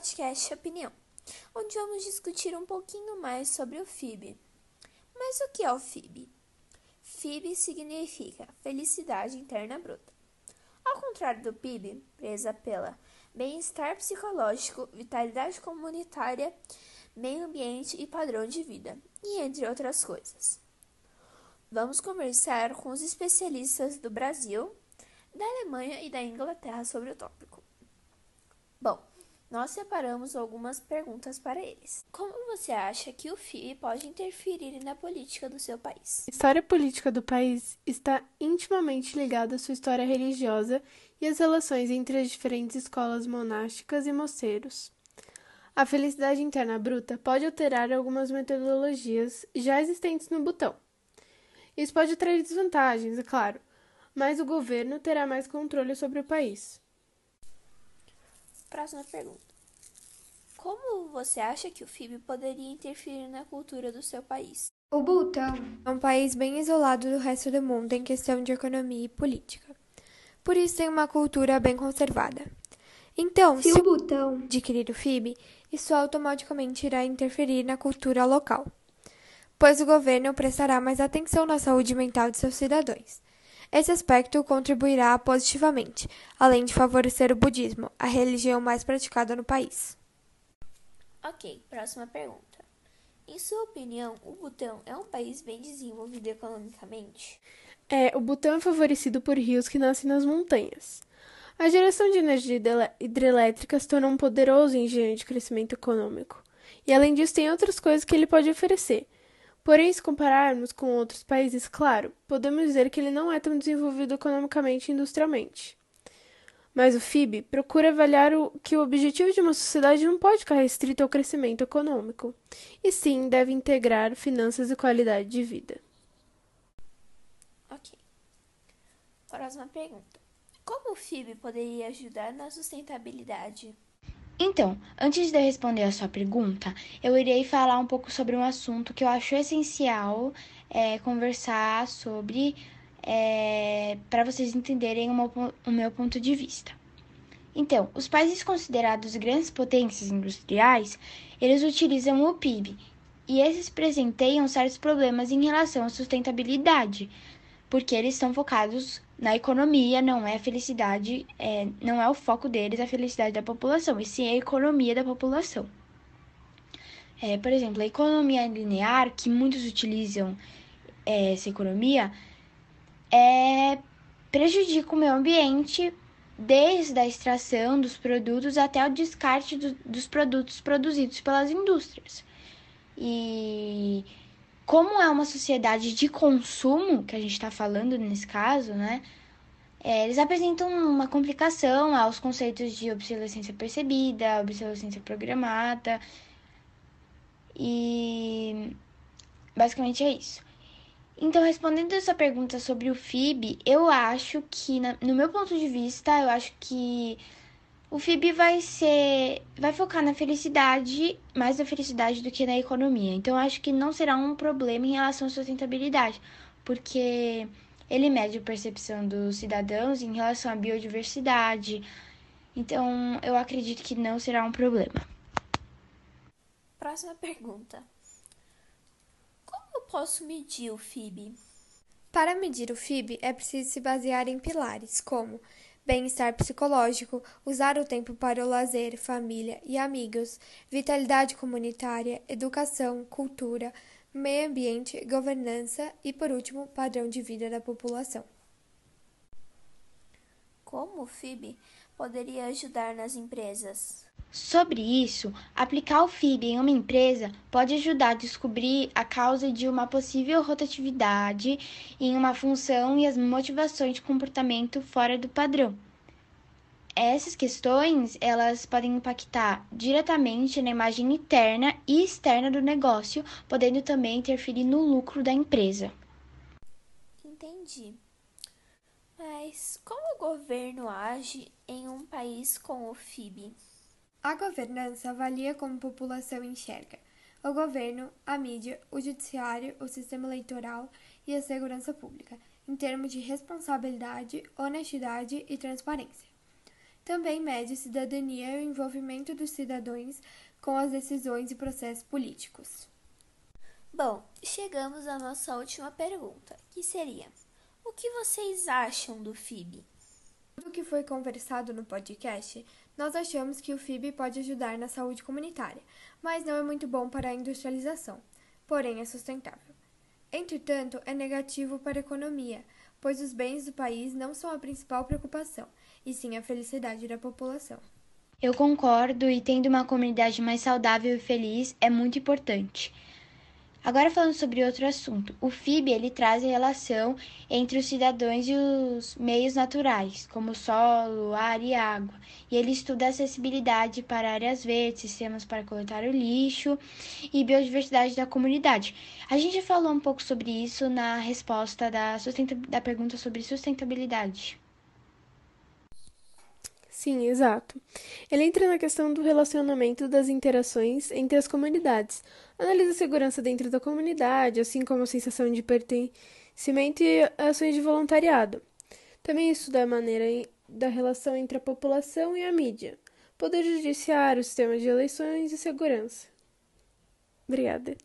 podcast Opinião, onde vamos discutir um pouquinho mais sobre o FIB. Mas o que é o FIB? FIB significa Felicidade Interna Bruta. Ao contrário do PIB, presa pela bem-estar psicológico, vitalidade comunitária, meio ambiente e padrão de vida, e entre outras coisas. Vamos conversar com os especialistas do Brasil, da Alemanha e da Inglaterra sobre o tópico. Bom, nós separamos algumas perguntas para eles. Como você acha que o FII pode interferir na política do seu país? A história política do país está intimamente ligada à sua história religiosa e às relações entre as diferentes escolas monásticas e moceiros. A felicidade interna bruta pode alterar algumas metodologias já existentes no botão isso pode trazer desvantagens, é claro, mas o governo terá mais controle sobre o país. Próxima pergunta. Como você acha que o FIB poderia interferir na cultura do seu país? O Butão é um país bem isolado do resto do mundo em questão de economia e política. Por isso tem uma cultura bem conservada. Então, se, se o Butão adquirir o FIB, isso automaticamente irá interferir na cultura local pois o governo prestará mais atenção na saúde mental de seus cidadãos. Esse aspecto contribuirá positivamente, além de favorecer o budismo, a religião mais praticada no país. Ok, próxima pergunta. Em sua opinião, o Butão é um país bem desenvolvido economicamente? É, o Butão é favorecido por rios que nascem nas montanhas. A geração de energia hidrelétrica se tornou um poderoso engenho de crescimento econômico. E além disso, tem outras coisas que ele pode oferecer, Porém, se compararmos com outros países, claro, podemos dizer que ele não é tão desenvolvido economicamente e industrialmente. Mas o FIB procura avaliar o, que o objetivo de uma sociedade não pode ficar restrito ao crescimento econômico, e sim deve integrar finanças e qualidade de vida. Ok. Próxima pergunta. Como o FIB poderia ajudar na sustentabilidade? Então, antes de eu responder a sua pergunta, eu irei falar um pouco sobre um assunto que eu acho essencial é, conversar sobre é, para vocês entenderem o meu ponto de vista. Então, os países considerados grandes potências industriais, eles utilizam o PIB, e esses presenteiam certos problemas em relação à sustentabilidade, porque eles estão focados na economia, não é a felicidade, é, não é o foco deles a felicidade da população, e sim a economia da população. É, por exemplo, a economia linear, que muitos utilizam é, essa economia, é, prejudica o meio ambiente desde a extração dos produtos até o descarte do, dos produtos produzidos pelas indústrias. E como é uma sociedade de consumo, que a gente está falando nesse caso, né? É, eles apresentam uma complicação aos conceitos de obsolescência percebida, obsolescência programada. E basicamente é isso. Então, respondendo essa pergunta sobre o FIB, eu acho que, no meu ponto de vista, eu acho que o FIB vai ser. vai focar na felicidade, mais na felicidade do que na economia. Então, acho que não será um problema em relação à sustentabilidade, porque ele mede a percepção dos cidadãos em relação à biodiversidade. Então, eu acredito que não será um problema. Próxima pergunta. Como eu posso medir o FIB? Para medir o FIB, é preciso se basear em pilares como bem-estar psicológico, usar o tempo para o lazer, família e amigos, vitalidade comunitária, educação, cultura, meio ambiente, governança e, por último, padrão de vida da população. Como o FIB poderia ajudar nas empresas? Sobre isso, aplicar o FIB em uma empresa pode ajudar a descobrir a causa de uma possível rotatividade em uma função e as motivações de comportamento fora do padrão. Essas questões, elas podem impactar diretamente na imagem interna e externa do negócio, podendo também interferir no lucro da empresa. Entendi. Mas como o governo age em um país com o FIB? A governança avalia como a população enxerga o governo, a mídia, o judiciário, o sistema eleitoral e a segurança pública, em termos de responsabilidade, honestidade e transparência. Também mede cidadania e o envolvimento dos cidadãos com as decisões e processos políticos. Bom, chegamos à nossa última pergunta, que seria: que vocês acham do FIB? Tudo que foi conversado no podcast, nós achamos que o FIB pode ajudar na saúde comunitária, mas não é muito bom para a industrialização, porém é sustentável. Entretanto, é negativo para a economia, pois os bens do país não são a principal preocupação, e sim a felicidade da população. Eu concordo e tendo uma comunidade mais saudável e feliz é muito importante. Agora falando sobre outro assunto, o FIB ele traz a relação entre os cidadãos e os meios naturais, como solo, ar e água. E ele estuda a acessibilidade para áreas verdes, sistemas para coletar o lixo e biodiversidade da comunidade. A gente falou um pouco sobre isso na resposta da, da pergunta sobre sustentabilidade. Sim, exato. Ele entra na questão do relacionamento das interações entre as comunidades, analisa a segurança dentro da comunidade, assim como a sensação de pertencimento e ações de voluntariado. Também estuda a maneira da relação entre a população e a mídia, poder judiciário, sistema de eleições e segurança. Obrigada.